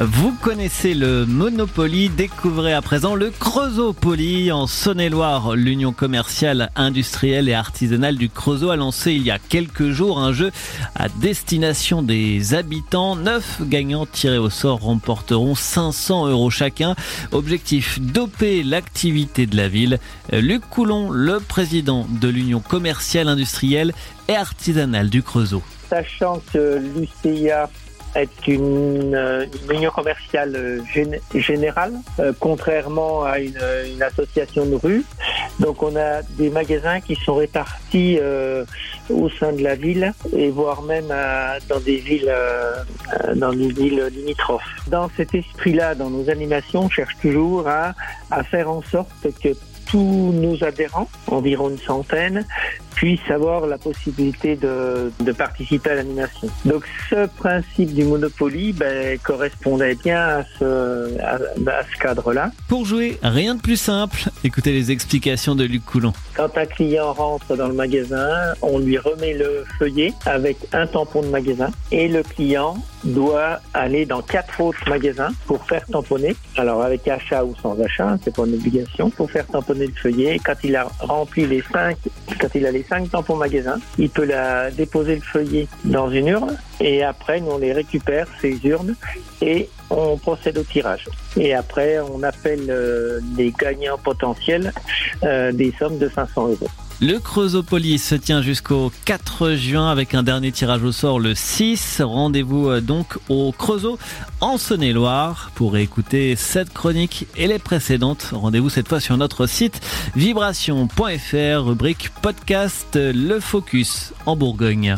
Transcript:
Vous connaissez le Monopoly, découvrez à présent le Creusopoly en Saône-et-Loire. L'Union commerciale, industrielle et artisanale du Creusot a lancé il y a quelques jours un jeu à destination des habitants. Neuf gagnants tirés au sort remporteront 500 euros chacun. Objectif doper l'activité de la ville. Luc Coulon, le président de l'Union commerciale, industrielle et artisanale du Creusot. Sachant que l'UCIA est une, euh, une union commerciale euh, gén- générale, euh, contrairement à une, une association de rue. Donc on a des magasins qui sont répartis euh, au sein de la ville et voire même dans des villes euh, euh, dans des villes limitrophes. Dans cet esprit-là, dans nos animations, on cherche toujours à, à faire en sorte que tous nos adhérents, environ une centaine, puissent avoir la possibilité de, de participer à l'animation. Donc ce principe du Monopoly ben, correspondait bien à ce, à, à ce cadre-là. Pour jouer, rien de plus simple. Écoutez les explications de Luc Coulon. Quand un client rentre dans le magasin, on lui remet le feuillet avec un tampon de magasin et le client doit aller dans quatre autres magasins pour faire tamponner. Alors avec achat ou sans achat, c'est pas une obligation, pour faire tamponner le feuillet. Quand il a rempli les cinq, quand il a les cinq tampons magasin, il peut la déposer le feuillet dans une urne et après nous on les récupère ces urnes et on procède au tirage. Et après on appelle euh, les gagnants potentiels euh, des sommes de 500 euros. Le Creusopolis se tient jusqu'au 4 juin avec un dernier tirage au sort le 6. Rendez-vous euh, donc au Creusot en Saône-et-Loire pour écouter cette chronique et les précédentes. Rendez-vous cette fois sur notre site vibration.fr, rubrique podcast Le Focus en Bourgogne.